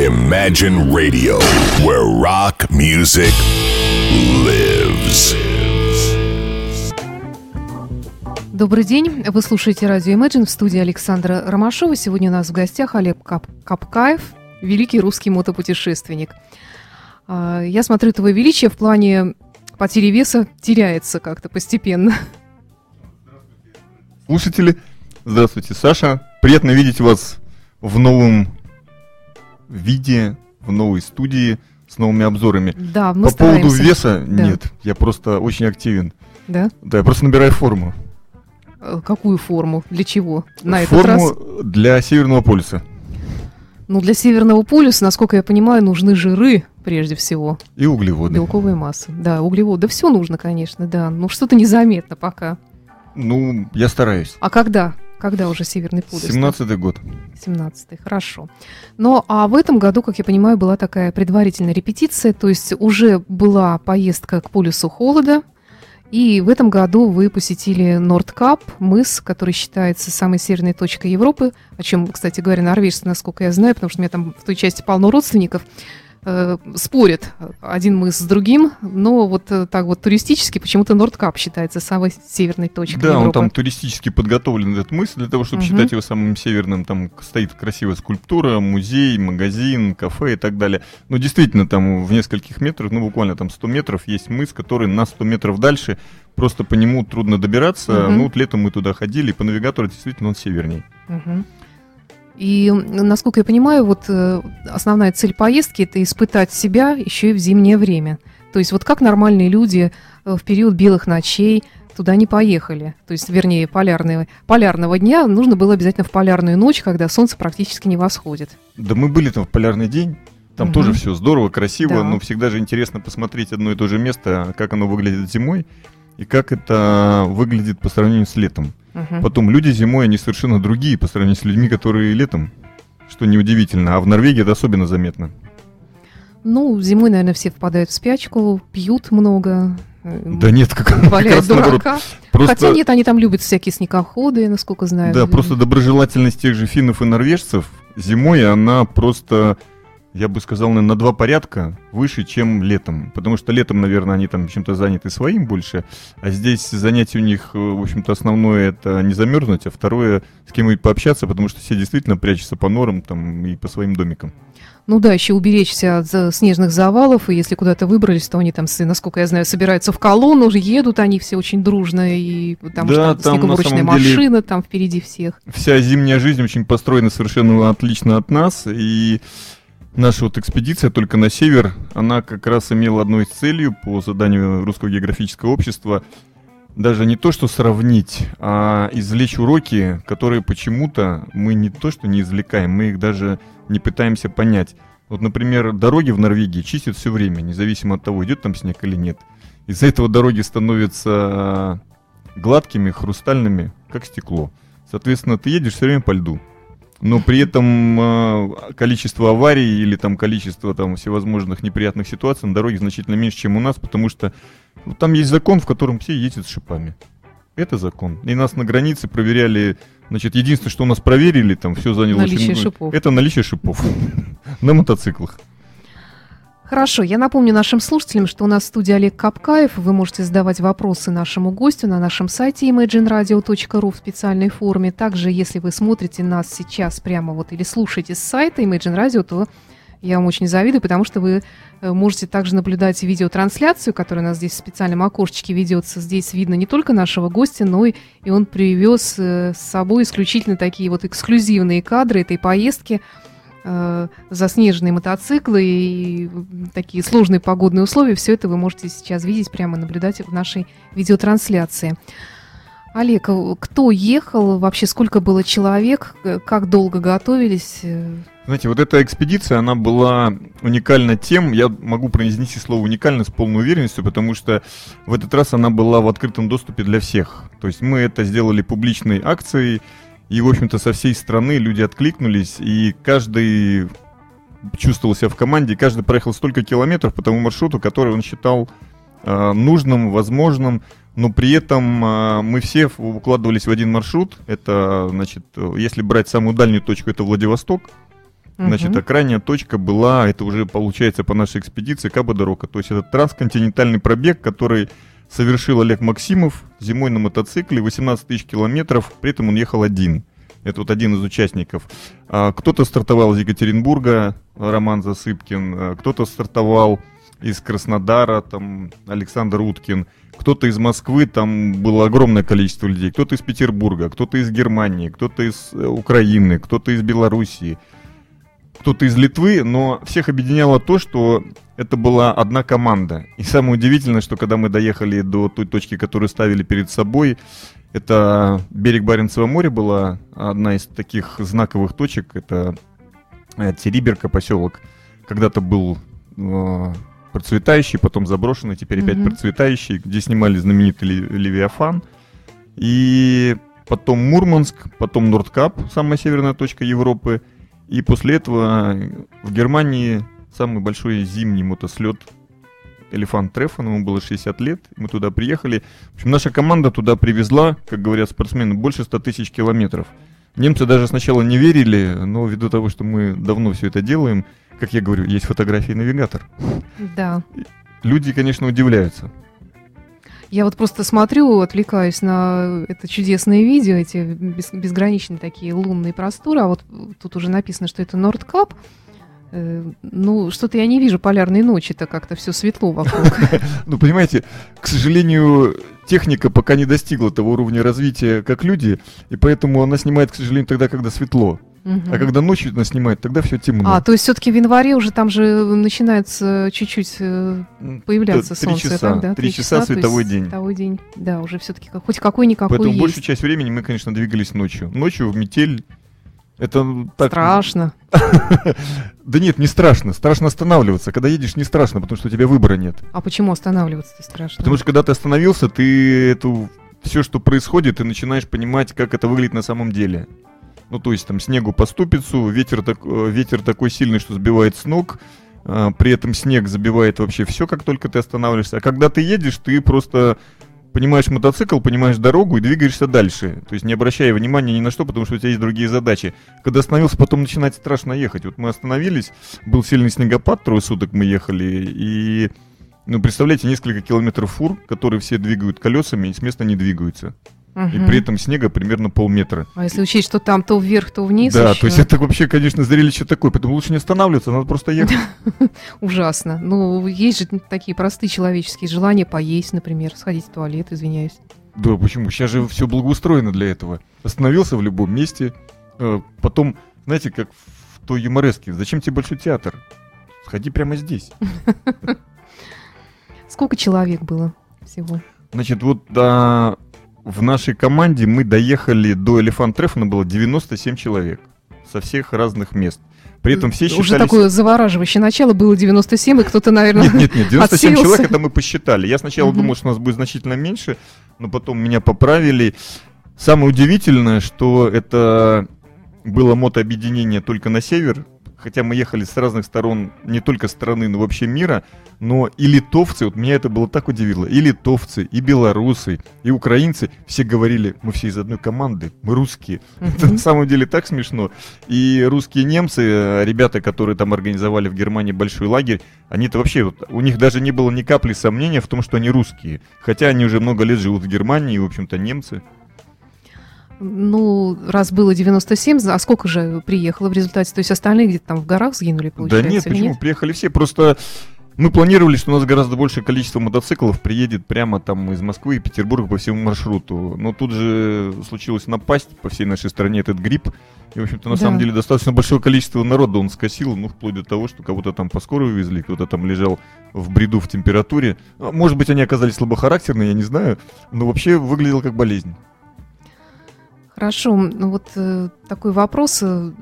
Imagine Radio, where rock music lives. Добрый день. Вы слушаете радио Imagine в студии Александра Ромашова. Сегодня у нас в гостях Олег Кап Капкаев, великий русский мотопутешественник. А, Я смотрю, твое величие в плане потери веса теряется как-то постепенно. слушатели. Здравствуйте, Саша. Приятно видеть вас в новом виде, в новой студии с новыми обзорами. Да, мы По поводу стараемся. веса Да. нет, я просто очень активен. Да? Да, я просто набираю форму. Э, Какую форму? Для чего? На этот форму раз? для Северного полюса Ну, для Северного полюса, насколько я понимаю, нужны жиры прежде всего. и углеводы. Белковые массы. Да, углеводы. Да все нужно, конечно, да. Ну, что-то незаметно пока. Ну, я стараюсь. А когда? Когда уже Северный полюс? 17-й год. 17 хорошо. Но а в этом году, как я понимаю, была такая предварительная репетиция, то есть уже была поездка к полюсу холода, и в этом году вы посетили Нордкап, мыс, который считается самой северной точкой Европы, о чем, кстати говоря, норвежцы, насколько я знаю, потому что у меня там в той части полно родственников, э, спорят один мыс с другим, но вот э, так вот туристически почему-то Нордкап считается самой северной точкой Да, он Европы. там туристически подготовлен, этот мысль, для того, чтобы Мгм. считать его самым северным. Там стоит красивая скульптура, музей, магазин, кафе и так далее. Но действительно, там в нескольких метрах, ну буквально там 100 метров, есть мыс, который на 100 метров дальше. Просто по нему трудно добираться. Мгм. Ну вот летом мы туда ходили, и по навигатору действительно он северней. Мгм. И, насколько я понимаю, вот э, основная цель поездки это испытать себя еще и в зимнее время. То есть вот как нормальные люди э, в период белых ночей туда не поехали. То есть, вернее, полярного, полярного дня нужно было обязательно в полярную ночь, когда солнце практически не восходит. Да мы были там в полярный день. Там Мгм. тоже все здорово, красиво, Да. но всегда же интересно посмотреть одно и то же место, как оно выглядит зимой и как это выглядит по сравнению с летом. Мгм. Потом люди зимой, они совершенно другие по сравнению с людьми, которые летом. Что неудивительно. А в Норвегии это особенно заметно. Ну, зимой, наверное, все впадают в спячку, пьют много, э, Да нет, как, как валяют раз наоборот. дурака. Просто, Хотя нет, они там любят всякие снегоходы, насколько знаю. да, просто доброжелательность тех же финнов и норвежцев зимой, она просто, я бы сказал, наверное, на два порядка выше, чем летом. Потому что летом, наверное, они там чем-то заняты своим больше, а здесь занятие у них, э, в общем-то, основное это не замерзнуть, а второе с кем-нибудь пообщаться, потому что все действительно прячутся по норам там и по своим домикам. Ну да, еще уберечься от за- снежных завалов, и если куда-то выбрались, то они там, насколько я знаю, собираются в колонну, уже едут они все очень дружно, и потому Да, что там, на снегоуборочная самом деле, машина там впереди всех. вся зимняя жизнь очень построена совершенно отлично от нас, и наша вот экспедиция только на север, она как раз имела одной целью по заданию Русского географического общества даже не то, что сравнить, а извлечь уроки, которые почему-то мы не то, что не извлекаем, мы их даже не пытаемся понять. Вот, например, дороги в Норвегии чистят все время, независимо от того, идет там снег или нет. Из-за этого дороги становятся гладкими, хрустальными, как стекло. Соответственно, ты едешь все время по льду. Но при этом э, количество аварий или там количество там всевозможных неприятных ситуаций на дороге значительно меньше, чем у нас, потому что ну, там есть закон, в котором все ездят с шипами. Это закон. И нас на границе проверяли. Значит, единственное, что у нас проверили, там все заняло Наличие очень- шипов. Это наличие шипов на мотоциклах. Хорошо, я напомню нашим слушателям, что у нас в студии Олег Капкаев. Вы можете задавать вопросы нашему гостю на нашем сайте imagineradio.ru в специальной форме. Также, если вы смотрите нас сейчас прямо вот или слушаете с сайта Imagine Radio, то я вам очень завидую, потому что вы э, можете также наблюдать видеотрансляцию, которая у нас здесь в специальном окошечке ведется. Здесь видно не только нашего гостя, но и, и он привез э, с собой исключительно такие вот эксклюзивные кадры этой поездки заснеженные мотоциклы и такие сложные погодные условия. Все это вы можете сейчас видеть, прямо наблюдать в нашей видеотрансляции. Олег, э, кто ехал, вообще сколько было человек, э, как долго готовились? э? Знаете, вот эта экспедиция, она была уникальна тем, я могу произнести слово уникально с полной уверенностью, потому что в этот раз она была в открытом доступе для всех. То есть мы это сделали публичной акцией, и, в общем-то, со всей страны люди откликнулись, и каждый чувствовал себя в команде, каждый проехал столько километров по тому маршруту, который он считал э, нужным, возможным, но при этом э, мы все укладывались в один маршрут. Это, значит, если брать самую дальнюю точку, это Владивосток. Значит, а крайняя точка была, это уже получается по нашей экспедиции, Каба-Дорока. То есть это трансконтинентальный пробег, который совершил Олег Максимов зимой на мотоцикле, 18 тысяч километров, при этом он ехал один. Это вот один из участников. А, кто-то стартовал из Екатеринбурга, Роман Засыпкин, а, кто-то стартовал из Краснодара, там Александр Уткин, кто-то из Москвы, там было огромное количество людей, кто-то из Петербурга, кто-то из Германии, кто-то из э, Украины, кто-то из Белоруссии кто-то из Литвы, но всех объединяло то, что это была одна команда. И самое удивительное, что когда мы доехали до той точки, которую ставили перед собой, это берег Баренцева моря была одна из таких знаковых точек. Это э, Териберка поселок. Когда-то был э, процветающий, потом заброшенный, теперь опять mm-hmm. процветающий, где снимали знаменитый Левиафан. И потом Мурманск, потом Нордкап, самая северная точка Европы – и после этого в Германии самый большой зимний мотослет Элефант Трефон, ему было 60 лет, мы туда приехали. В общем, наша команда туда привезла, как говорят спортсмены, больше 100 тысяч километров. Немцы даже сначала не верили, но ввиду того, что мы давно все это делаем, как я говорю, есть фотографии навигатор. Да. Люди, конечно, удивляются. Я вот просто смотрю, отвлекаюсь на это чудесное видео, эти безграничные такие лунные просторы, а вот тут уже написано, что это Нордкап. Э, ну, что-то я не вижу полярной ночи-то как-то все светло вокруг. Ну, понимаете, к сожалению, техника пока не достигла того уровня развития, как люди, и поэтому она снимает, к сожалению, тогда, когда светло. Угу. А когда ночью нас снимает, тогда все темно. А, то есть все-таки в январе уже там же начинается чуть-чуть э, появляться Три солнце. Часа. Так, да? Три часа, часа световой день. Световой день, да, уже все-таки хоть какой-никакой Поэтому есть. большую часть времени мы, конечно, двигались ночью. Ночью в метель это так... Страшно. Да нет, не страшно. Страшно останавливаться. Когда едешь, не страшно, потому что у тебя выбора нет. А почему останавливаться-то страшно? Потому что когда ты остановился, ты эту все, что происходит, ты начинаешь понимать, как это выглядит на самом деле. Ну, то есть там снегу по ступицу, ветер, так, э, ветер такой сильный, что сбивает с ног, а, при этом снег забивает вообще все, как только ты останавливаешься. А когда ты едешь, ты просто понимаешь мотоцикл, понимаешь дорогу и двигаешься дальше. То есть не обращая внимания ни на что, потому что у тебя есть другие задачи. Когда остановился, потом начинать страшно ехать. Вот мы остановились, был сильный снегопад, трое суток мы ехали, и, ну, представляете, несколько километров фур, которые все двигают колесами и с места не двигаются. Угу. И при этом снега примерно полметра. А если учесть, что там то вверх, то вниз? Да, еще? то есть это вообще, конечно, зрелище такое, поэтому лучше не останавливаться, надо просто ехать. Ужасно. Ну, есть же такие простые человеческие желания поесть, например, сходить в туалет, извиняюсь. Да, почему? Сейчас же все благоустроено для этого. Остановился в любом месте, э, потом, знаете, как в той юмореске, зачем тебе большой театр? Сходи прямо здесь. Сколько человек было всего? Значит, вот да, в нашей команде мы доехали до Элефант Трефона было 97 человек со всех разных мест. При этом все считались... Уже такое завораживающее начало было 97, и кто-то, наверное, Нет, нет, нет, 97 отселился. человек это мы посчитали. Я сначала думал, что у нас будет значительно меньше, но потом меня поправили. Самое удивительное, что это было мотообъединение только на север, хотя мы ехали с разных сторон, не только страны, но вообще мира, но и литовцы, вот меня это было так удивило, и литовцы, и белорусы, и украинцы, все говорили, мы все из одной команды, мы русские. Mm-hmm. Это на самом деле так смешно. И русские немцы, э, ребята, которые там организовали в Германии большой лагерь, они-то вообще, вот, у них даже не было ни капли сомнения в том, что они русские. Хотя они уже много лет живут в Германии, и, в общем-то, немцы. Ну, раз было 97, а сколько же приехало в результате? То есть остальные где-то там в горах сгинули, получается? Да нет, почему? Нет? Приехали все. Просто мы планировали, что у нас гораздо большее количество мотоциклов приедет прямо там из Москвы и Петербурга по всему маршруту. Но тут же случилось напасть по всей нашей стране этот грипп. И, в общем-то, на да. самом деле достаточно большое количество народа он скосил, ну, вплоть до того, что кого-то там по скорой везли, кто-то там лежал в бреду в температуре. Может быть, они оказались слабохарактерные, я не знаю, но вообще выглядел как болезнь. Хорошо, ну вот э, такой вопрос. Э,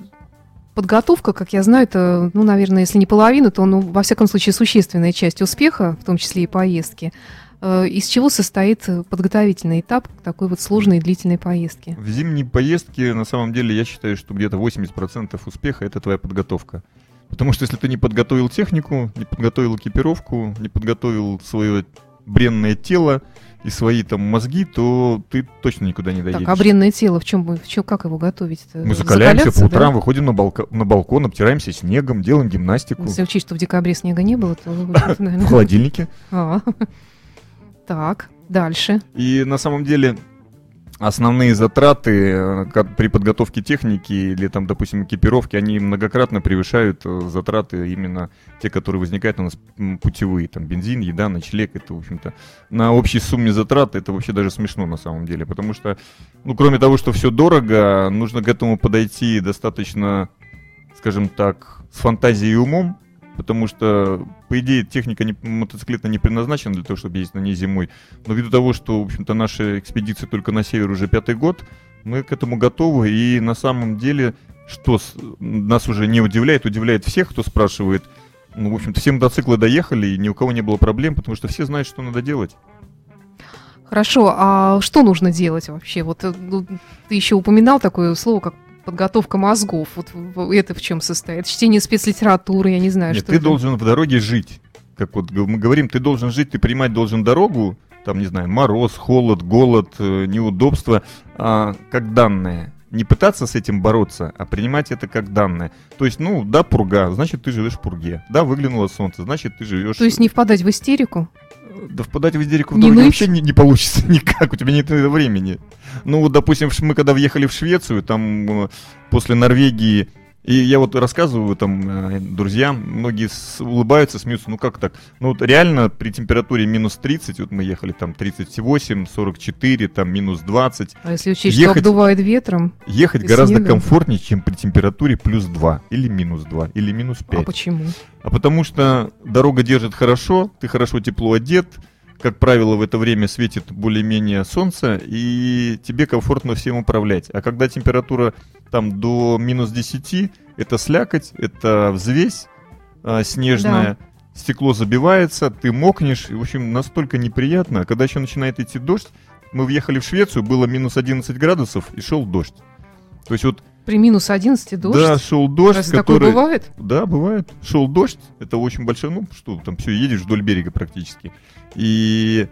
подготовка, как я знаю, это, ну, наверное, если не половина, то, ну, во всяком случае, существенная часть успеха, в том числе и поездки. Э, из чего состоит подготовительный этап к такой вот сложной и длительной поездке? В зимней поездке, на самом деле, я считаю, что где-то 80% успеха – это твоя подготовка. Потому что если ты не подготовил технику, не подготовил экипировку, не подготовил свое бренное тело и свои там мозги, то ты точно никуда не доедешь. Так, а бренное тело в чем, в чем как его готовить? Мы закаляемся по утрам, да? выходим на, балко, на балкон, обтираемся снегом, делаем гимнастику. Если учесть, что в декабре снега не было, то... В холодильнике. А. Так, дальше. И на самом деле основные затраты э, при подготовке техники или там, допустим, экипировки, они многократно превышают э, затраты именно те, которые возникают у нас путевые, там бензин, еда, ночлег, это, в общем-то, на общей сумме затрат это вообще даже смешно на самом деле, потому что, ну, кроме того, что все дорого, нужно к этому подойти достаточно, скажем так, с фантазией и умом, потому что, по идее, техника не, мотоциклетная не предназначена для того, чтобы ездить на ней зимой. Но ввиду того, что, в общем-то, наша экспедиция только на север уже пятый год, мы к этому готовы. И на самом деле, что с, нас уже не удивляет, удивляет всех, кто спрашивает. Ну, в общем-то, все мотоциклы доехали, и ни у кого не было проблем, потому что все знают, что надо делать. Хорошо, а что нужно делать вообще? Вот э, ну, ты еще упоминал такое слово, как подготовка мозгов. Вот это в чем состоит? Чтение спецлитературы, я не знаю, Нет, что ты это. должен в дороге жить. Как вот мы говорим, ты должен жить, ты принимать должен дорогу, там, не знаю, мороз, холод, голод, э, неудобства, а, как данное. Не пытаться с этим бороться, а принимать это как данное. То есть, ну, да, пурга, значит, ты живешь в пурге. Да, выглянуло солнце, значит, ты живешь... То есть не впадать в истерику? Да впадать в истерику в дороге вообще не, не получится никак, у тебя нет времени. Ну, вот, допустим, мы когда въехали в Швецию, там э, после Норвегии и я вот рассказываю там э, друзьям, многие улыбаются, смеются, ну как так? Ну вот реально при температуре минус 30, вот мы ехали там 38, 44, там минус 20. А если учесть, ехать, что обдувает ветром? Ехать гораздо снегом. комфортнее, чем при температуре плюс 2, или минус 2, или минус 5. А почему? А потому что дорога держит хорошо, ты хорошо тепло одет, как правило, в это время светит более-менее солнце, и тебе комфортно всем управлять. А когда температура там до минус 10, это слякоть, это взвесь а, снежная, да. стекло забивается, ты мокнешь, и, в общем, настолько неприятно. Когда еще начинает идти дождь, мы въехали в Швецию, было минус 11 градусов, и шел дождь. То есть вот при минус 11 дождь? Да, шел дождь. Разве который... такое бывает? Да, бывает. Шел дождь. Это очень большой, ну что, там все, едешь вдоль берега практически. И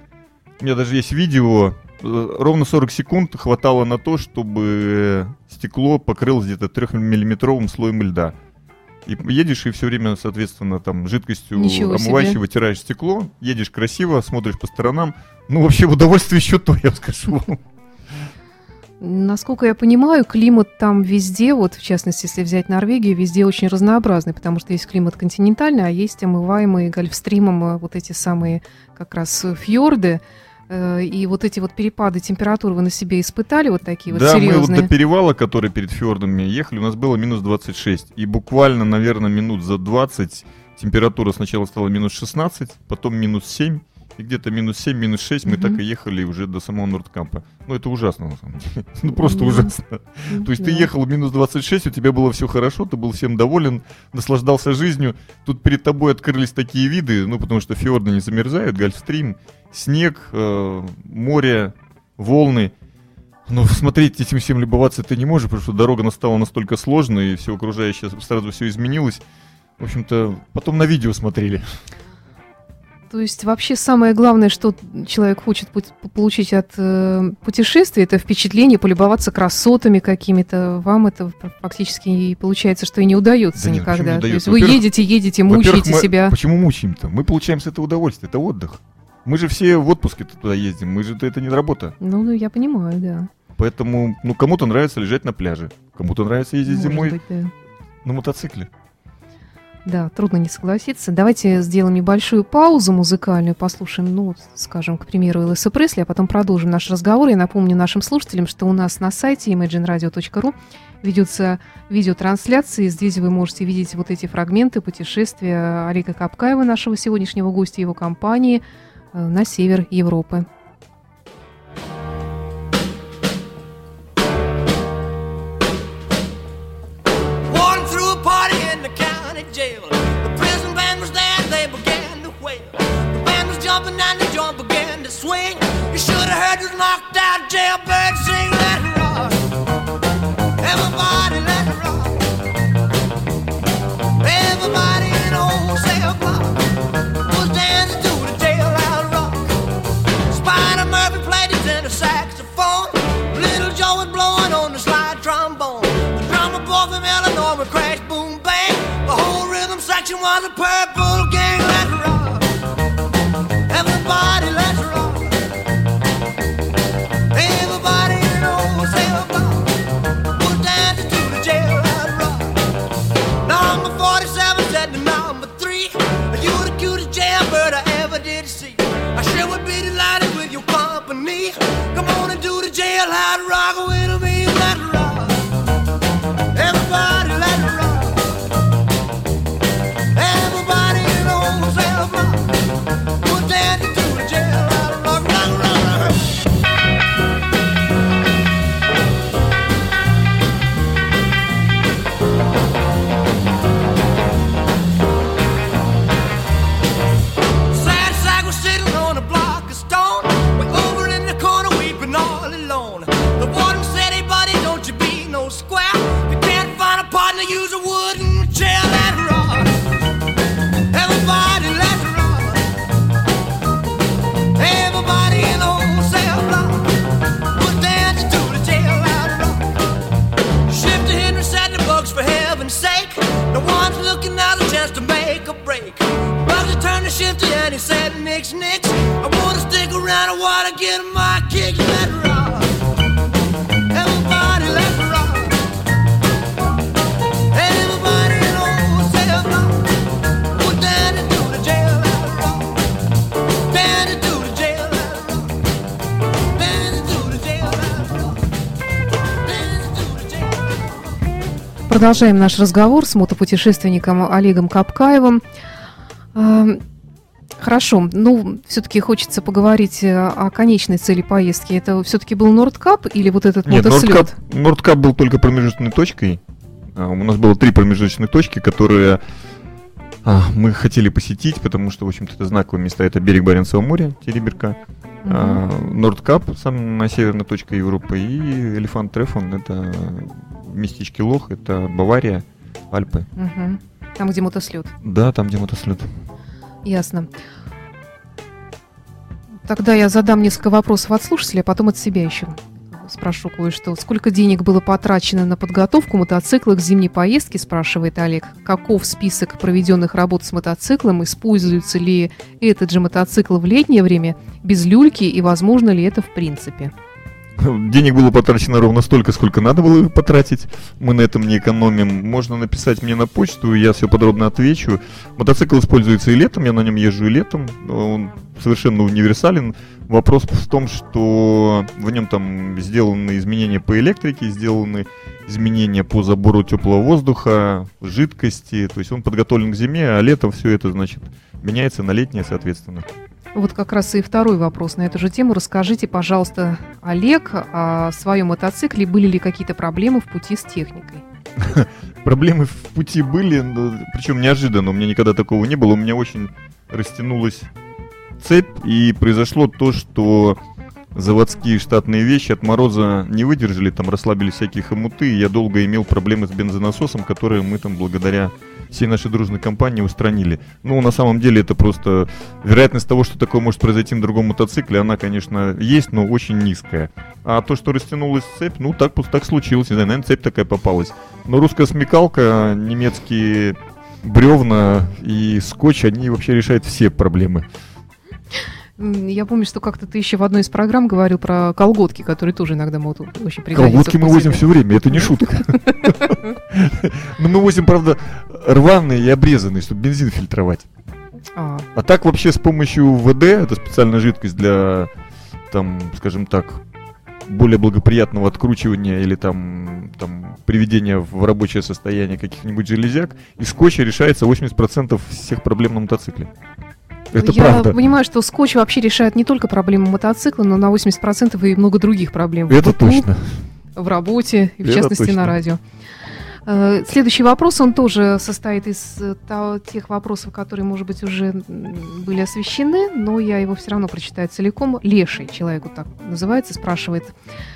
у меня даже есть видео, Э, ровно 40 секунд хватало на то, чтобы стекло покрылось где-то 3-миллиметровым слоем льда. И едешь и все время, соответственно, там жидкостью омывающей вытираешь стекло, едешь красиво, смотришь по сторонам. Ну, вообще, в удовольствие еще то, я скажу. Насколько я понимаю, климат там везде, вот в частности, если взять Норвегию, везде очень разнообразный, потому что есть климат континентальный, а есть омываемые гольфстримом э, вот эти самые как раз фьорды. Э, и вот эти вот перепады температуры вы на себе испытали, вот такие да, вот серьезные? Да, мы вот до перевала, который перед фьордами ехали, у нас было минус 26. И буквально, наверное, минут за 20 температура сначала стала минус 16, потом минус 7. И где-то минус 7, минус 6 мы так и ехали уже до самого Нордкампа. Ну, это ужасно, на самом деле. Ну, просто ужасно. То есть ты ехал минус 26, у тебя было все хорошо, ты был всем доволен, наслаждался жизнью. Тут перед тобой открылись такие виды, ну, потому что фьорды не замерзают, гольфстрим, снег, э, море, волны. Но смотреть этим всем любоваться ты не можешь, потому что дорога стала настолько сложной, и все окружающее сразу все изменилось. В общем-то, потом на видео смотрели. То есть вообще самое главное, что человек хочет получить от э, путешествия, это впечатление, полюбоваться красотами какими-то. Вам это фактически и получается, что и не удается да нет, никогда. Не удается? То есть вы едете, едете, мучаете мы, себя. Почему мучаем-то? Мы получаем с этого удовольствие, это отдых. Мы же все в отпуске туда ездим, мы же это не работа. Ну, ну, я понимаю, да. Поэтому, ну, кому-то нравится лежать на пляже, кому-то нравится ездить Может зимой быть, да. на мотоцикле. Да, трудно не согласиться. Давайте сделаем небольшую паузу музыкальную, послушаем, ну, скажем, к примеру, Элиса Пресли, а потом продолжим наш разговор. Я напомню нашим слушателям, что у нас на сайте imagineradio.ru ведется видеотрансляция, здесь вы можете видеть вот эти фрагменты путешествия Олега Капкаева, нашего сегодняшнего гостя, его компании э, на север Европы. way. The band was jumping and the joint began to swing. You should have heard this knocked out jailbird sing. Let it rock. Everybody, let it rock. Everybody in the whole cell block was dancing to the tail out rock. Spider Murphy played his inner saxophone. Little Joe was blowing on the slide trombone. The drummer boy from Illinois would crash, boom, bang. The whole rhythm section was a perfect. Продолжаем наш разговор с мотопутешественником Олегом Капкаевым. Хорошо, ну, все-таки хочется поговорить э, о конечной цели поездки. Это все-таки был Нордкап или вот этот Нет, мотослет? Нордкап, Нордкап был только промежуточной точкой. А, у нас было три промежуточных точки, которые а, мы хотели посетить, потому что, в общем-то, это знаковые места. Это берег Баренцева моря, Тереберка, угу. а, Нордкап, самая северная точка Европы, и Элефант Трефон, это местечке Лох, это Бавария, Альпы. Угу. Там, где мотослет. Да, там, где мотослет. Ясно. Тогда я задам несколько вопросов от слушателей, а потом от себя еще спрошу кое-что. Сколько денег было потрачено на подготовку мотоцикла к зимней поездке, спрашивает Олег. Каков список проведенных работ с мотоциклом? Используется ли этот же мотоцикл в летнее время без люльки и возможно ли это в принципе? Денег было потрачено ровно столько, сколько надо было потратить. Мы на этом не экономим. Можно написать мне на почту, я все подробно отвечу. Мотоцикл используется и летом, я на нем езжу и летом. Он совершенно универсален. Вопрос в том, что в нем там сделаны изменения по электрике, сделаны изменения по забору теплого воздуха, жидкости. То есть он подготовлен к зиме, а летом все это, значит, меняется на летнее, соответственно. Вот как раз и второй вопрос на эту же тему. Расскажите, пожалуйста, Олег, о своем мотоцикле были ли какие-то проблемы в пути с техникой? Проблемы в пути были, причем неожиданно. У меня никогда такого не было. У меня очень растянулась цепь, и произошло то, что заводские штатные вещи от мороза не выдержали, там расслабились всякие хомуты, и я долго имел проблемы с бензонасосом, которые мы там благодаря всей нашей дружной компании устранили. Ну, на самом деле, это просто вероятность того, что такое может произойти на другом мотоцикле, она, конечно, есть, но очень низкая. А то, что растянулась цепь, ну, так, так случилось, не знаю, наверное, цепь такая попалась. Но русская смекалка, немецкие бревна и скотч, они вообще решают все проблемы. Я помню, что как-то ты еще в одной из программ говорил про колготки, которые тоже иногда могут очень пригодиться. Колготки мы возим все время, это не шутка. Но мы возим, правда, рваные и обрезанные, чтобы бензин фильтровать. А. а так вообще с помощью ВД, это специальная жидкость для, там, скажем так, более благоприятного откручивания или там, там приведения в рабочее состояние каких-нибудь железяк, и скотча решается 80% всех проблем на мотоцикле. Это Я правда. понимаю, что скотч вообще решает не только проблемы мотоцикла, но на 80% и много других проблем. Это в точно. В работе, и в Это частности точно. на радио. Э, следующий вопрос, он тоже состоит из э, тех вопросов, которые, может быть, уже были освещены, но я его все равно прочитаю целиком. Леший, человеку так называется, спрашивает.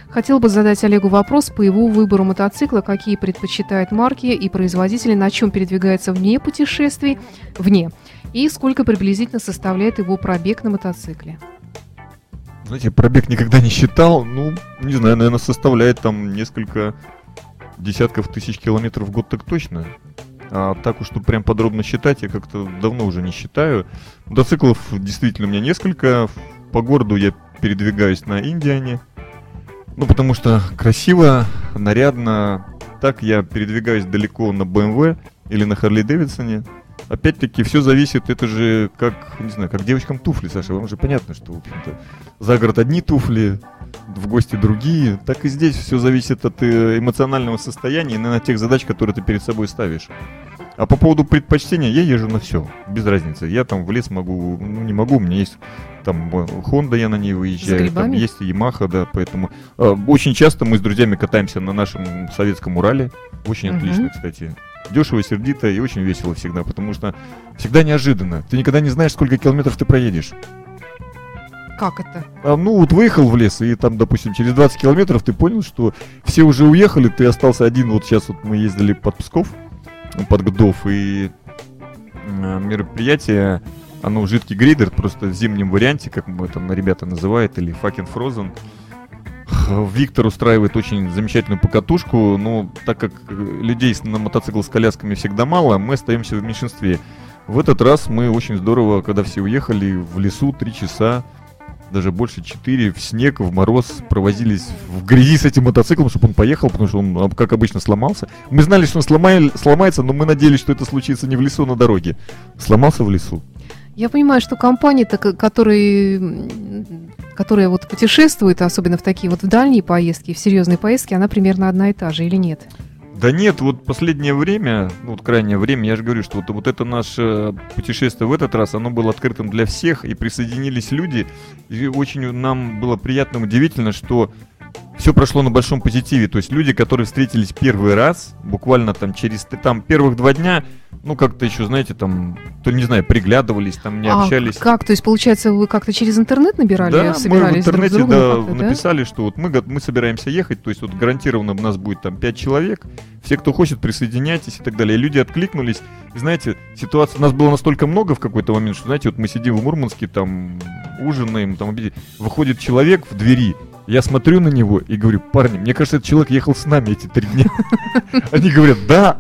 Хотел бы задать Олегу вопрос по его выбору мотоцикла, какие предпочитает марки и производители, на чем передвигается вне путешествий, вне, и сколько приблизительно составляет его пробег на мотоцикле. Знаете, пробег никогда не считал, ну, не знаю, наверное, составляет там несколько десятков тысяч километров в год так точно. А так уж, чтобы прям подробно считать, я как-то давно уже не считаю. Мотоциклов действительно у меня несколько. По городу я передвигаюсь на Индиане. Ну, потому что красиво, нарядно. Так я передвигаюсь далеко на BMW или на Харли Дэвидсоне. Опять-таки, все зависит, это же как, не знаю, как девочкам туфли, Саша. Вам же понятно, что, в общем-то, за город одни туфли, в гости другие. Так и здесь все зависит от э, эмоционального состояния и, наверное, тех задач, которые ты перед собой ставишь. А по поводу предпочтения, я езжу на все, без разницы. Я там в лес могу, ну не могу, у меня есть там Honda, я на ней выезжаю, там есть Yamaha, да, поэтому э, очень часто мы с друзьями катаемся на нашем советском Урале, очень uh-huh. отлично, кстати. Дешево, сердито и очень весело всегда, потому что всегда неожиданно. Ты никогда не знаешь, сколько километров ты проедешь. Как это? А, ну, вот выехал в лес, и там, допустим, через 20 километров ты понял, что все уже уехали, ты остался один. Вот сейчас вот мы ездили под Псков, под Гдов, и э, мероприятие, оно жидкий грейдер, просто в зимнем варианте, как мы там ребята называют, или fucking frozen. Виктор устраивает очень замечательную покатушку, но так как людей на мотоцикл с колясками всегда мало, мы остаемся в меньшинстве. В этот раз мы очень здорово, когда все уехали в лесу, три часа, даже больше 4 в снег, в мороз, провозились в грязи с этим мотоциклом, чтобы он поехал, потому что он, как обычно, сломался. Мы знали, что он сломай, сломается, но мы надеялись, что это случится не в лесу, а на дороге. Сломался в лесу. Я понимаю, что компании, которые, которые вот путешествуют, особенно в такие вот в дальние поездки, в серьезные поездки, она примерно одна и та же или нет? Да нет, вот последнее время, вот крайнее время, я же говорю, что вот, вот это наше путешествие в этот раз, оно было открытым для всех, и присоединились люди, и очень нам было приятно, удивительно, что все прошло на большом позитиве. То есть люди, которые встретились первый раз, буквально там через там первых два дня, ну как-то еще, знаете, там, то не знаю, приглядывались, там не а общались. Как? То есть, получается, вы как-то через интернет набирали, да, собирались мы в интернете, друг да, написали, что вот мы, мы собираемся ехать, то есть вот гарантированно у нас будет там пять человек, все, кто хочет, присоединяйтесь и так далее. И люди откликнулись. И знаете, ситуация у нас было настолько много в какой-то момент, что, знаете, вот мы сидим в Мурманске, там ужинаем, там выходит человек в двери, я смотрю на него и говорю, парни, мне кажется, этот человек ехал с нами эти три дня. Они говорят, да.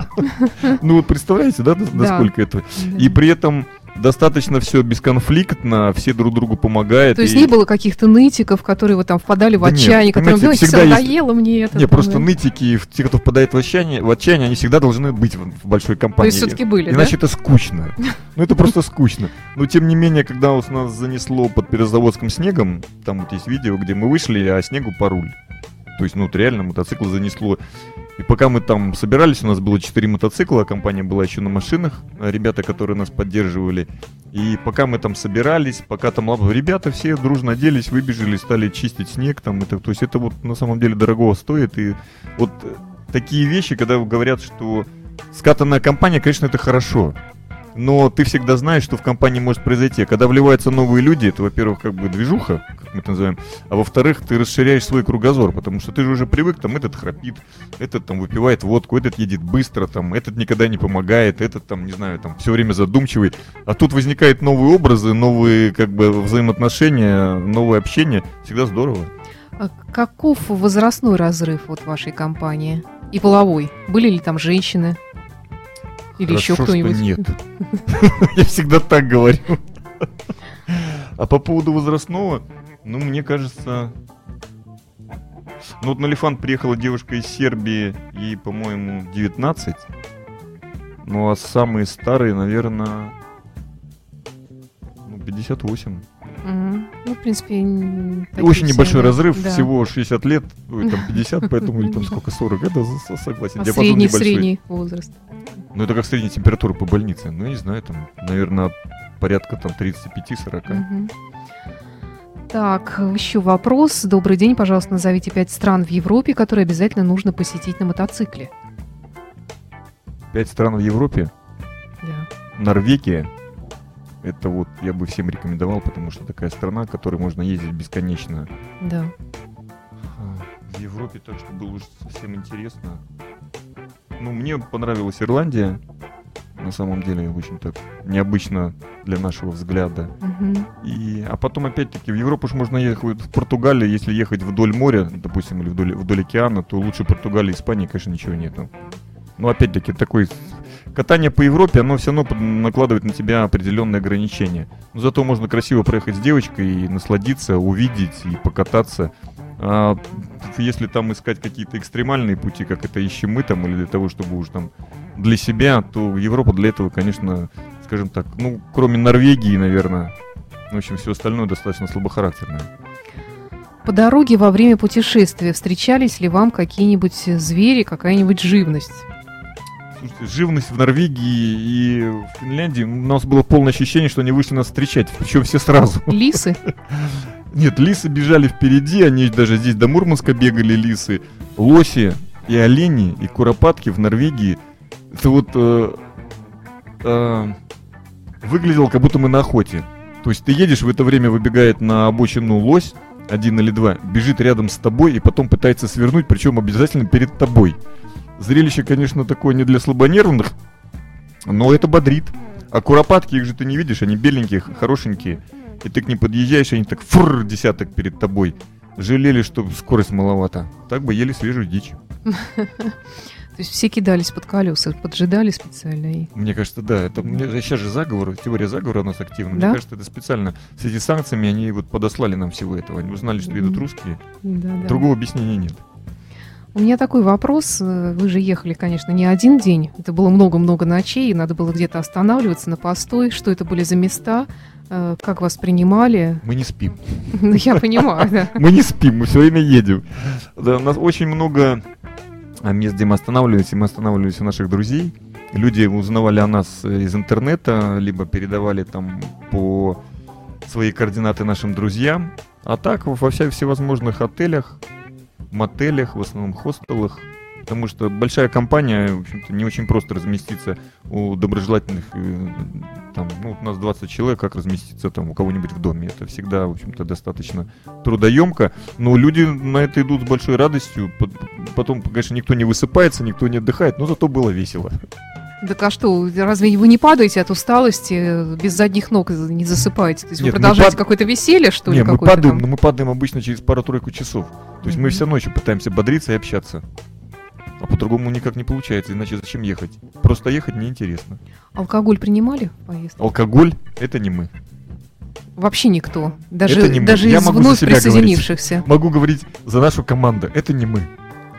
Ну вот представляете, да, насколько это. И при этом достаточно все бесконфликтно, все друг другу помогают. То есть и... не было каких-то нытиков, которые вот там впадали в да отчаяние, нет, которым, ну, всегда надоело есть... мне это. Не, просто да. нытики, те, кто впадает в отчаяние, в отчаяние, они всегда должны быть в, в большой компании. То есть все-таки были, Иначе да? это скучно. Ну это просто скучно. Но тем не менее, когда у нас занесло под Перезаводским снегом, там вот есть видео, где мы вышли, а снегу по руль. То есть, ну, вот реально мотоцикл занесло. И пока мы там собирались, у нас было 4 мотоцикла, компания была еще на машинах, ребята, которые нас поддерживали. И пока мы там собирались, пока там ребята все дружно оделись, выбежали, стали чистить снег там. Это, то есть это вот на самом деле дорого стоит. И вот такие вещи, когда говорят, что скатанная компания, конечно, это хорошо но ты всегда знаешь, что в компании может произойти. Когда вливаются новые люди, это, во-первых, как бы движуха, как мы это называем, а во-вторых, ты расширяешь свой кругозор, потому что ты же уже привык, там, этот храпит, этот там выпивает водку, этот едет быстро, там, этот никогда не помогает, этот там, не знаю, там, все время задумчивый. А тут возникают новые образы, новые, как бы, взаимоотношения, новое общение. Всегда здорово. А каков возрастной разрыв вот вашей компании? И половой? Были ли там женщины? Или Хорошо, еще кто-нибудь? нет. Я всегда так говорю. А по поводу возрастного, ну, мне кажется... Ну, вот на Лифан приехала девушка из Сербии, ей, по-моему, 19. Ну, а самые старые, наверное, ну, 58. Угу. Ну, в принципе, Очень небольшой разрыв, да. всего 60 лет, ой, там 50, поэтому или там сколько, 40, это согласен. А средний, средний возраст. Ну, это как средняя температура по больнице. Ну, я не знаю, там, наверное, порядка там 35-40. Угу. Так, еще вопрос. Добрый день, пожалуйста, назовите пять стран в Европе, которые обязательно нужно посетить на мотоцикле. Пять стран в Европе? Да. Норвегия, это вот я бы всем рекомендовал, потому что такая страна, которой можно ездить бесконечно. Да. В Европе так, что было уже совсем интересно. Ну, мне понравилась Ирландия. На самом деле, очень так необычно для нашего взгляда. Угу. И, а потом, опять-таки, в Европу же можно ехать в Португалию, если ехать вдоль моря, допустим, или вдоль, вдоль океана, то лучше Португалии и Испании, конечно, ничего нету. Но опять-таки такой катание по Европе, оно все равно накладывает на тебя определенные ограничения. Но зато можно красиво проехать с девочкой и насладиться, увидеть и покататься. А если там искать какие-то экстремальные пути, как это ищем мы там, или для того, чтобы уж там для себя, то Европа для этого, конечно, скажем так, ну, кроме Норвегии, наверное, в общем, все остальное достаточно слабохарактерное. По дороге во время путешествия встречались ли вам какие-нибудь звери, какая-нибудь живность? Слушайте, живность в Норвегии и в Финляндии, у нас было полное ощущение, что они вышли нас встречать, причем все сразу. Лисы? Нет, лисы бежали впереди, они даже здесь до Мурманска бегали лисы. Лоси и олени, и куропатки в Норвегии. Это вот э, э, выглядело, как будто мы на охоте. То есть ты едешь, в это время выбегает на обочину лось, один или два, бежит рядом с тобой и потом пытается свернуть, причем обязательно перед тобой. Зрелище, конечно, такое не для слабонервных, но это бодрит. А куропатки, их же ты не видишь, они беленькие, хорошенькие. И ты к ним подъезжаешь, они так фур десяток перед тобой. Жалели, что скорость маловато. Так бы ели свежую дичь. То есть все кидались под колеса, поджидали специально. И... Мне кажется, да. Это, мне, сейчас же заговор, теория заговора у нас активна. Да? Мне кажется, это специально. С этими санкциями они вот подослали нам всего этого. Они узнали, что идут русские. Да, да. Другого объяснения нет. У меня такой вопрос. Вы же ехали, конечно, не один день. Это было много-много ночей, и надо было где-то останавливаться на постой. Что это были за места? Э, как вас принимали? Мы не спим. Ну, я понимаю, да. Мы не спим, мы все время едем. У нас очень много а мест, где мы останавливались, и мы останавливались у наших друзей. Люди узнавали о нас из интернета, либо передавали там по свои координаты нашим друзьям. А так во всех всевозможных отелях, мотелях, в основном хостелах, потому что большая компания, в общем-то, не очень просто разместиться у доброжелательных, э, там, ну, у нас 20 человек, как разместиться там у кого-нибудь в доме. Это всегда, в общем-то, достаточно трудоемко, но люди на это идут с большой радостью. Потом, конечно, никто не высыпается, никто не отдыхает, но зато было весело. Так а что, разве вы не падаете от усталости, без задних ног не засыпаете? То есть Нет, вы продолжаете пад... какое-то веселье, что Нет, ли? Мы падаем, там? но мы падаем обычно через пару-тройку часов. То есть mm-hmm. мы все ночью пытаемся бодриться и общаться. А по-другому никак не получается, иначе зачем ехать? Просто ехать неинтересно. Алкоголь принимали в поездке? Алкоголь – это не мы. Вообще никто. Даже, это не мы. даже Я из могу вновь присоединившихся. Говорить. Могу говорить за нашу команду. Это не мы.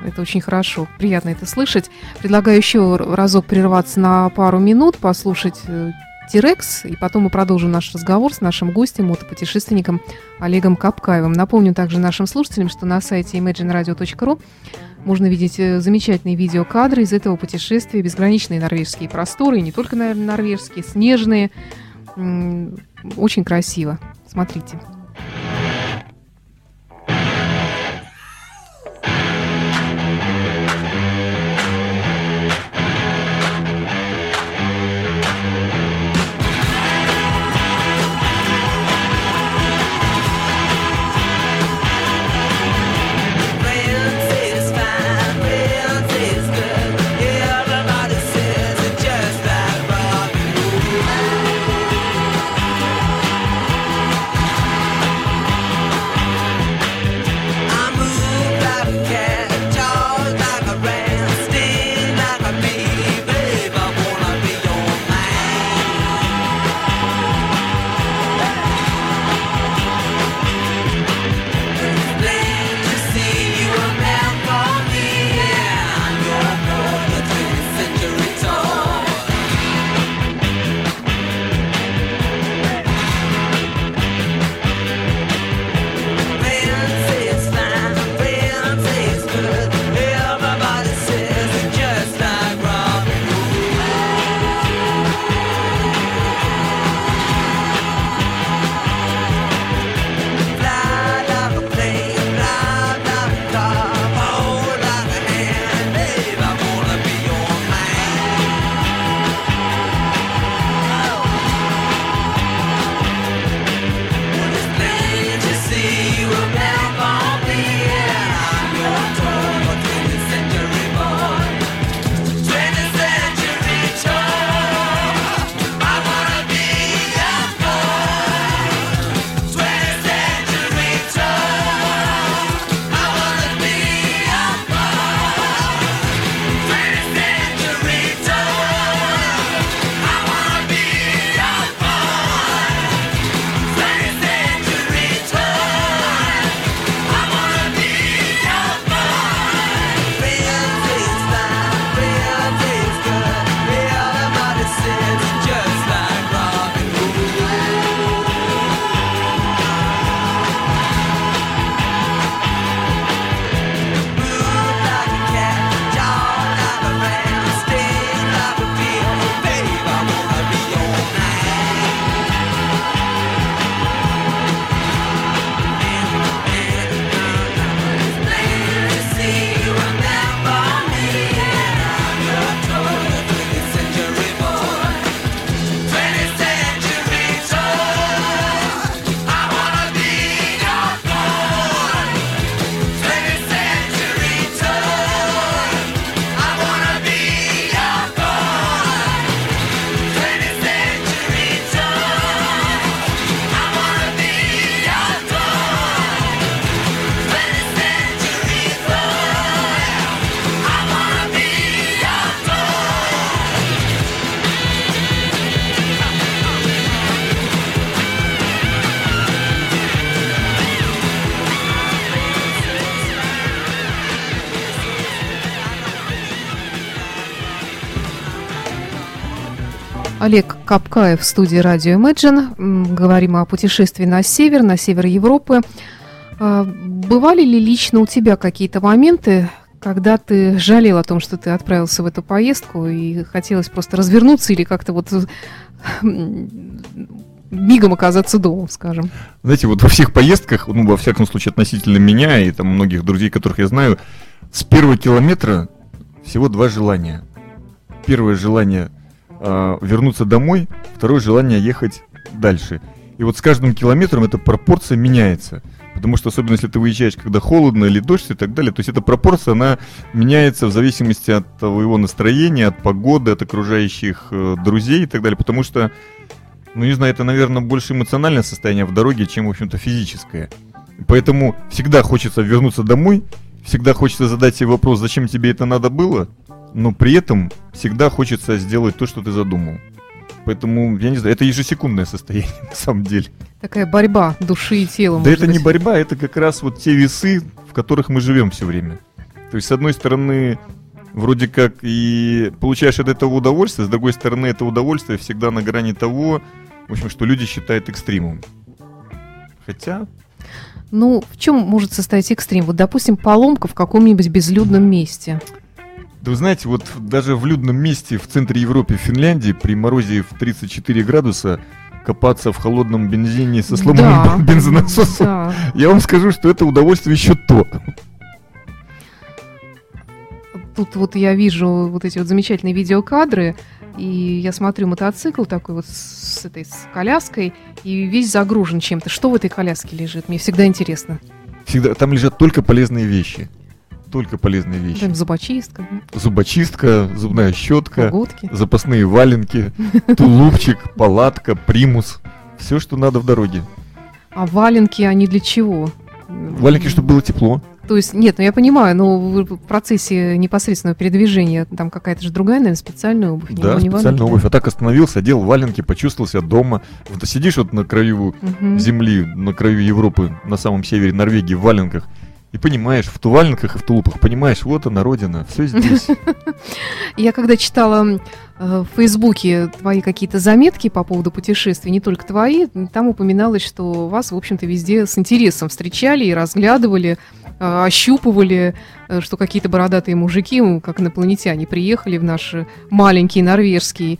Это очень хорошо. Приятно это слышать. Предлагаю еще разок прерваться на пару минут, послушать э, Тирекс, и потом мы продолжим наш разговор с нашим гостем, мотопутешественником Олегом Капкаевым. Напомню также нашим слушателям, что на сайте imagineradio.ru можно видеть э, замечательные видеокадры из этого путешествия, безграничные норвежские просторы, и не только, наверное, норвежские, снежные. Очень красиво. Смотрите. Капкаев в студии радио Imagine. Говорим о путешествии на север, на север Европы. А, бывали ли лично у тебя какие-то моменты, когда ты жалел о том, что ты отправился в эту поездку и хотелось просто развернуться или как-то вот мигом оказаться дома, скажем. Знаете, вот во всех поездках, ну, во всяком случае, относительно меня и там многих друзей, которых я знаю, с первого километра всего два желания. Первое желание э, вернуться домой, второе желание ехать дальше. И вот с каждым километром эта пропорция меняется. Потому что особенно если ты выезжаешь, когда холодно или дождь и так далее, то есть эта пропорция, она меняется в зависимости от твоего настроения, от погоды, от окружающих э, друзей и так далее. Потому что, ну не знаю, это, наверное, больше эмоциональное состояние в дороге, чем, в общем-то, физическое. Поэтому всегда хочется вернуться домой, всегда хочется задать себе вопрос, зачем тебе это надо было, но при этом всегда хочется сделать то, что ты задумал. Поэтому, я не знаю, это ежесекундное состояние на самом деле. Такая борьба души и тела. Да это быть. не борьба, это как раз вот те весы, в которых мы живем все время. То есть, с одной стороны, вроде как и получаешь от этого удовольствие, с другой стороны, это удовольствие всегда на грани того, в общем, что люди считают экстримом. Хотя... Ну, в чем может состоять экстрим? Вот, допустим, поломка в каком-нибудь безлюдном месте. Да вы знаете, вот даже в людном месте в центре Европы, в Финляндии, при морозе в 34 градуса, копаться в холодном бензине со сломанным да, бензонасосом, да. я вам скажу, что это удовольствие еще то. Тут вот я вижу вот эти вот замечательные видеокадры, и я смотрю мотоцикл такой вот с этой с коляской, и весь загружен чем-то. Что в этой коляске лежит? Мне всегда интересно. Всегда там лежат только полезные вещи только полезные вещи. Там зубочистка. Зубочистка, зубная щетка, Погодки. запасные валенки, тулупчик, палатка, примус. Все, что надо в дороге. А валенки, они для чего? Валенки, чтобы было тепло. То есть, нет, ну я понимаю, но в процессе непосредственного передвижения там какая-то же другая, наверное, специальная обувь. Да, не специальная валенки, обувь. Да? А так остановился, одел валенки, почувствовал себя дома. Вот сидишь вот на краю угу. земли, на краю Европы, на самом севере Норвегии в валенках, и понимаешь, в тувальниках и в тулупах, понимаешь, вот она, родина, все здесь. Я когда читала э, в Фейсбуке твои какие-то заметки по поводу путешествий, не только твои, там упоминалось, что вас, в общем-то, везде с интересом встречали и разглядывали, э, ощупывали, э, что какие-то бородатые мужики, как инопланетяне, приехали в наш маленький норвежский,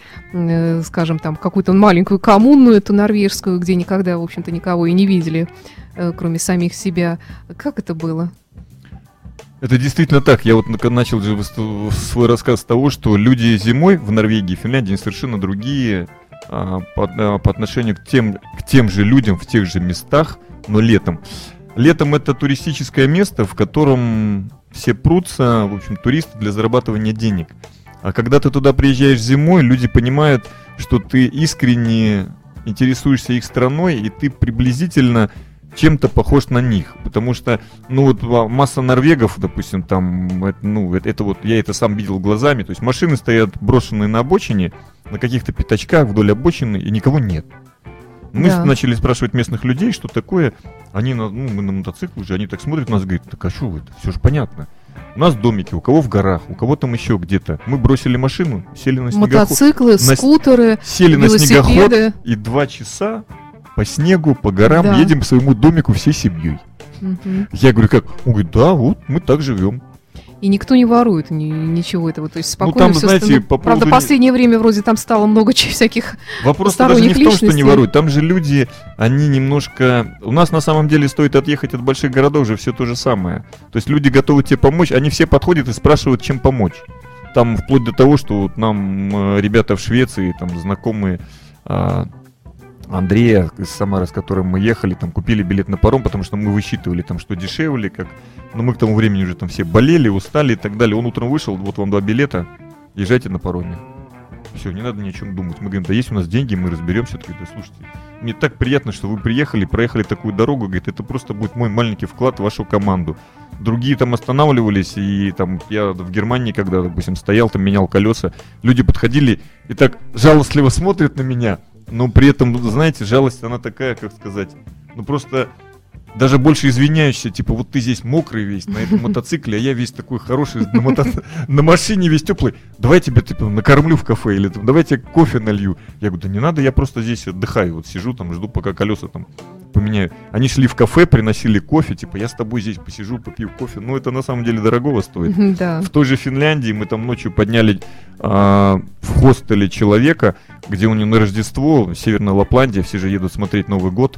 скажем там, какую-то маленькую коммуну эту норвежскую, где никогда, в общем-то, никого и не видели. Э, кроме самих себя. Как это было? Это действительно так. Я вот начал же свой рассказ с того, что люди зимой в Норвегии, Финляндии совершенно другие а, по, а, по отношению к тем, к тем же людям в тех же местах, но летом. Летом это туристическое место, в котором все прутся, в общем, туристы для зарабатывания денег. А когда ты туда приезжаешь зимой, люди понимают, что ты искренне интересуешься их страной, и ты приблизительно чем-то похож на них, потому что, ну вот масса норвегов, допустим, там, ну это, это вот я это сам видел глазами, то есть машины стоят брошенные на обочине, на каких-то пятачках вдоль обочины и никого нет. Мы да. начали спрашивать местных людей, что такое. Они на, ну, мы на мотоцикл уже, они так смотрят на нас, говорят, так а что это? Все же понятно. У нас домики, у кого в горах, у кого там еще где-то. Мы бросили машину, сели на снегоход. Мотоциклы, на, скутеры, Сели на снегоход и два часа по снегу, по горам, да. едем к своему домику всей семьей. Угу. Я говорю, как? Он говорит, да, вот мы так живем. И никто не ворует ни, ничего этого, то есть ну, спокойно ну, там, все знаете, по Правда, поводу... последнее время вроде там стало много всяких Вопрос даже не в том, что не воруют. Там же люди, они немножко... У нас на самом деле стоит отъехать от больших городов же все то же самое. То есть люди готовы тебе помочь, они все подходят и спрашивают, чем помочь. Там вплоть до того, что вот нам э, ребята в Швеции, там знакомые, а, Андрея из Самары, с которым мы ехали, там купили билет на паром, потому что мы высчитывали там, что дешевле, как... Но мы к тому времени уже там все болели, устали и так далее. Он утром вышел, вот вам два билета, езжайте на пароме. Все, не надо ни о чем думать. Мы говорим, да есть у нас деньги, мы разберемся. Такой, да слушайте, мне так приятно, что вы приехали, проехали такую дорогу, говорит, это просто будет мой маленький вклад в вашу команду. Другие там останавливались, и там я в Германии, когда, допустим, стоял, там менял колеса, люди подходили и так жалостливо смотрят на меня, но при этом, знаете, жалость, она такая, как сказать, ну просто даже больше извиняешься, типа, вот ты здесь мокрый весь на этом мотоцикле, а я весь такой хороший на, мото... на машине весь теплый. Давай я тебя типа, накормлю в кафе или там, давай тебе кофе налью. Я говорю, да не надо, я просто здесь отдыхаю, вот сижу там, жду, пока колеса там поменяю. Они шли в кафе, приносили кофе, типа, я с тобой здесь посижу, попью кофе. Ну, это на самом деле дорогого стоит. Да. В той же Финляндии мы там ночью подняли а, в хостеле человека, где у него на Рождество, Северная Лапландия, все же едут смотреть Новый год.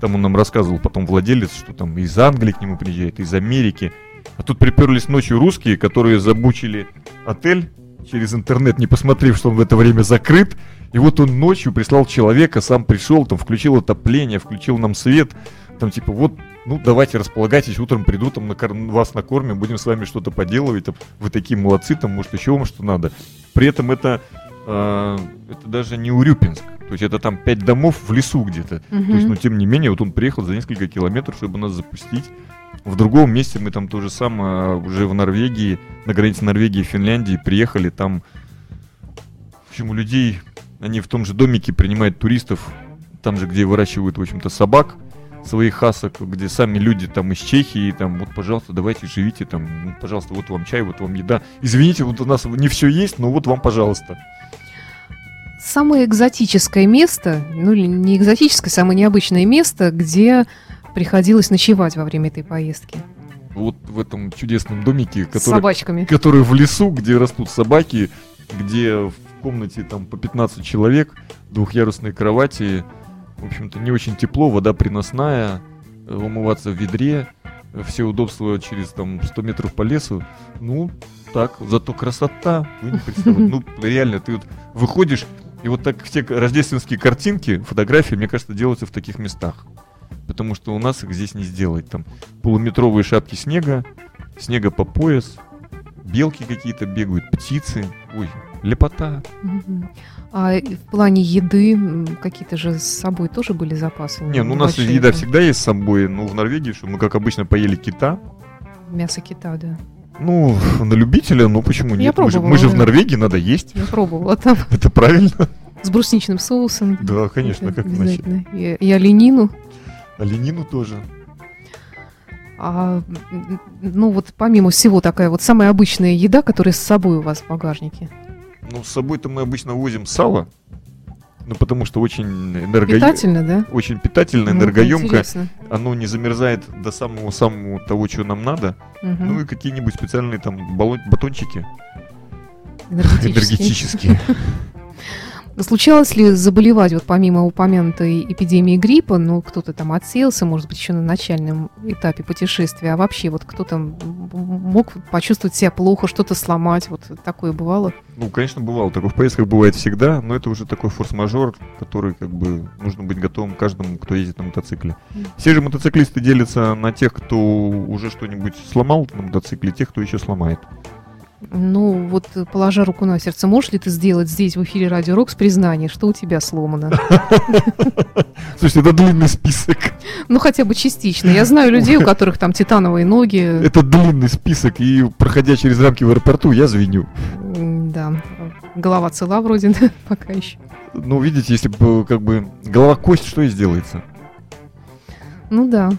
Там он нам рассказывал потом владелец, что там из Англии к нему приезжает, из Америки. А тут приперлись ночью русские, которые забучили отель через интернет, не посмотрев, что он в это время закрыт. И вот он ночью прислал человека, сам пришел, там включил отопление, включил нам свет. Там типа, вот, ну давайте располагайтесь, утром приду, там на вас накормим, будем с вами что-то поделывать. Там, вы такие молодцы, там, может, еще вам что надо. При этом это, э, это даже не Урюпинск. То есть это там пять домов в лесу где-то. Мгм. То есть, но тем не менее, вот он приехал за несколько километров, чтобы нас запустить. В другом месте мы там то же самое уже в Норвегии, на границе Норвегии и Финляндии приехали. Там, в общем, у людей, они в том же домике принимают туристов, там же, где выращивают, в общем-то, собак, своих хасок, где сами люди там из Чехии, там, вот, пожалуйста, давайте живите, там, ну, пожалуйста, вот вам чай, вот вам еда. Извините, вот у нас не все есть, но вот вам, пожалуйста. Самое экзотическое место, ну или не экзотическое, самое необычное место, где приходилось ночевать во время этой поездки. Вот в этом чудесном домике, С который, собачками. который в лесу, где растут собаки, где в комнате там по 15 человек, двухъярусные кровати, в общем-то, не очень тепло, вода приносная, э, умываться в ведре, все удобства через там 100 метров по лесу. Ну, так, зато красота, вы не представляете. Ну, реально, ты вот выходишь, и вот так все рождественские картинки, фотографии, мне кажется, делаются в таких местах. Потому что у нас их здесь не сделать. Там полуметровые шапки снега, снега по пояс, белки какие-то бегают, птицы. Ой, лепота. А в плане еды какие-то же с собой тоже были запасы? Не, ну у нас еда всегда есть с собой, но в Норвегии, что мы, как обычно, поели кита. Мясо кита, да. Ну, на любителя, ну почему Я нет? Мы же, мы же в. Норвегии, надо есть. Я пробовала там Это правильно. с брусничным соусом. Да, конечно, Это как иначе. И, и оленину. Оленину тоже. А, ну вот помимо всего такая вот самая обычная еда, которая с собой у вас в багажнике. Ну, с собой-то мы обычно возим сало. Ну, потому что очень энерго... Питательно, да? Очень питательно, Ну, энергоемко. Оно не замерзает до самого-самого того, чего нам надо. Мгм. Ну и какие-нибудь специальные там батончики энергетические. Случалось ли заболевать, вот помимо упомянутой эпидемии гриппа, ну, кто-то там отселся, может быть, еще на начальном этапе путешествия, а вообще вот кто-то мог почувствовать себя плохо, что-то сломать, вот такое бывало? Ну, конечно, бывало. Такое в поездках бывает всегда, но это уже такой форс-мажор, который как бы нужно быть готовым каждому, кто ездит на мотоцикле. Все же мотоциклисты делятся на тех, кто уже что-нибудь сломал на мотоцикле, тех, кто еще сломает. Ну, вот, э, положа руку на сердце, можешь ли ты сделать здесь, в эфире Радио Рокс, признание, что у тебя сломано? Слушайте, это длинный список. Ну, хотя бы частично. Я знаю людей, у которых там титановые ноги. Это длинный список, и проходя через рамки в аэропорту, я звеню. Да, голова цела вроде, пока еще. Ну, видите, если бы как бы голова кость, что и сделается. Ну да.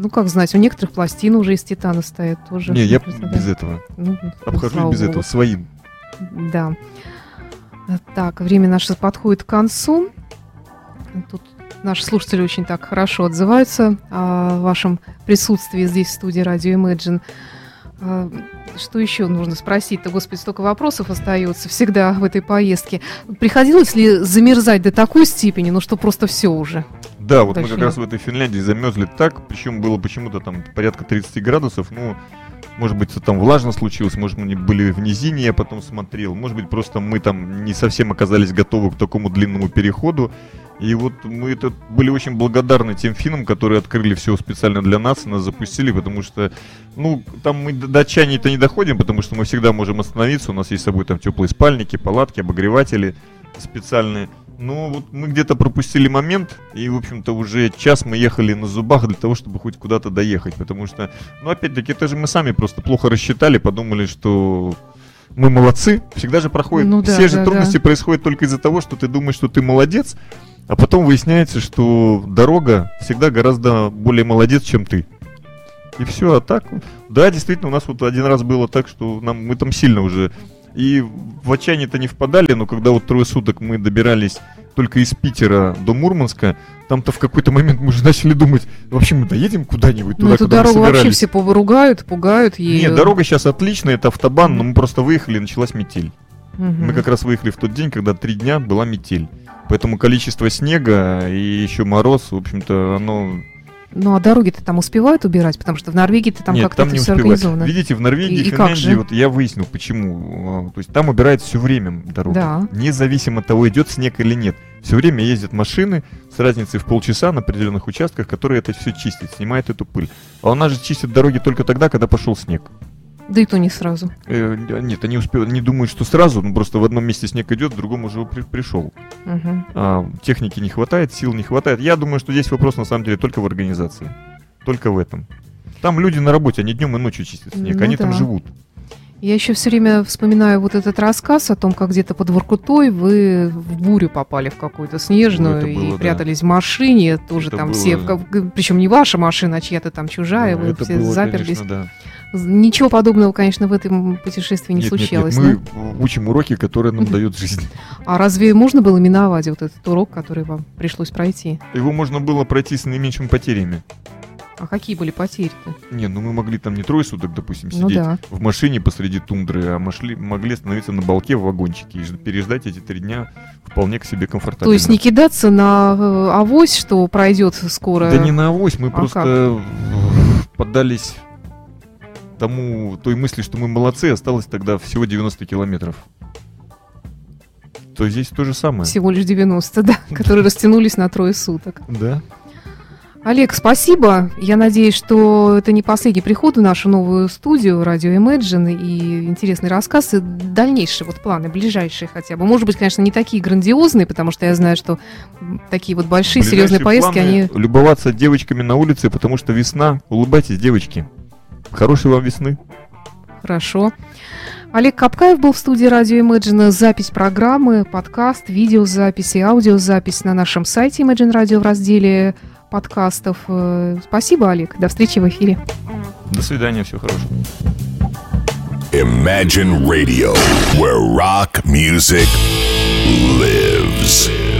Ну, как знать, у некоторых пластины уже из титана стоят тоже. Не, я Да. без этого. Ну, Обхожусь без богу. этого, своим. Да. Так, время наше подходит к концу. Тут наши слушатели очень так хорошо отзываются о вашем присутствии здесь, в студии Радио Imagine. А, Что еще нужно спросить-то? Господи, столько вопросов остается всегда в этой поездке. Приходилось ли замерзать до такой степени, ну что просто все уже? Да, вот мы Точнее. как раз в этой Финляндии замерзли так, причем было почему-то там порядка 30 градусов, ну, может быть, это там влажно случилось, может, мы были в низине, я потом смотрел, может быть, просто мы там не совсем оказались готовы к такому длинному переходу, и вот мы это были очень благодарны тем финнам, которые открыли все специально для нас и нас запустили, потому что, ну, там мы до до чаяния-то не доходим, потому что мы всегда можем остановиться, у нас есть с собой там теплые спальники, палатки, обогреватели специальные. Но вот мы где-то пропустили момент, и, в общем-то, уже час мы ехали на зубах для того, чтобы хоть куда-то доехать, потому что, ну, опять-таки, это же мы сами просто плохо рассчитали, подумали, что мы молодцы, всегда же проходит, Ну да, все же да, трудности происходят только из-за того, что ты думаешь, что ты молодец, А потом выясняется, что дорога всегда гораздо более молодец, чем ты. И все, а так, да, действительно, у нас вот один раз было так, что нам, мы там сильно уже и в отчаяние-то не впадали, но когда вот трое суток мы добирались только из Питера до Мурманска, там-то в какой-то момент мы уже начали думать, вообще мы доедем куда-нибудь Ну, туда, эту куда мы дорогу вообще собирались. все поругают, пугают ей. Нет, дорога сейчас отличная, это автобан, но мы просто выехали, и началась метель. Мгм. Мы как раз выехали в тот день, когда три дня была метель. Поэтому количество снега и еще мороз, в общем-то, оно... Ну, а дороги-то там успевают убирать? Потому что в там Нет, как-то там это не все успевают. организовано. Видите, в Норвегии, И- и Финляндии, же? вот я выяснил, почему. А, То есть там убирают все время дорогу. Да. Независимо от того, идет снег или нет. Все время ездят машины с разницей в полчаса на определенных участках, которые это все чистят, снимают эту пыль. А у нас же чистят дороги только тогда, когда пошел снег. Да и то не сразу. Э, нет, они успевают, не думают, что сразу, ну просто в одном месте снег идет, в другом уже при- пришел. Мгм. А, техники не хватает, сил не хватает. Я думаю, что здесь вопрос на самом деле только в организации. Только в этом. Там люди на работе, они днем и ночью чистят снег, Ну они там да. живут. Я еще все время вспоминаю вот этот рассказ о том, как где-то под Воркутой вы в бурю попали в какую-то снежную Ну, это и было, да. прятались в машине, тоже Это там было- все, причем не ваша машина, а чья-то там чужая, Ну, вы все было, заперлись. конечно, да. Ничего подобного, конечно, в этом путешествии не Нет, нет, нет, случалось. мы да? учим уроки, которые нам дает жизнь. А разве можно было миновать вот этот урок, который вам пришлось пройти? Его можно было пройти с наименьшими потерями. А какие были потери-то? Не, ну мы могли там не трое суток, допустим, Ну сидеть да. в машине посреди тундры, а могли, могли остановиться на балке в вагончике и переждать эти три дня вполне к себе комфортабельно. То есть не кидаться на э, авось, что пройдет скоро. Да не на авось, мы А просто э, поддались тому, той мысли, что мы молодцы, осталось тогда всего 90 километров. То здесь то же самое. Всего лишь 90, да, которые растянулись на трое суток. Да. Олег, спасибо. Я надеюсь, что это не последний приход в нашу новую студию радио Imagine и интересный рассказ, и дальнейшие вот планы, ближайшие хотя бы. Может быть, конечно, не такие грандиозные, потому что я знаю, что такие вот большие, серьезные Ближайшие поездки, планы они... Любоваться девочками на улице, потому что весна. Улыбайтесь, девочки. Хорошей вам весны. Хорошо. Олег Капкаев был в студии радио Imagine. Запись программы, подкаст, видеозапись и аудиозапись на нашем сайте Imagine Radio в разделе подкастов. Э, Спасибо, Олег. До встречи в эфире. До свидания, всего хорошего. Imagine Radio, where rock music lives.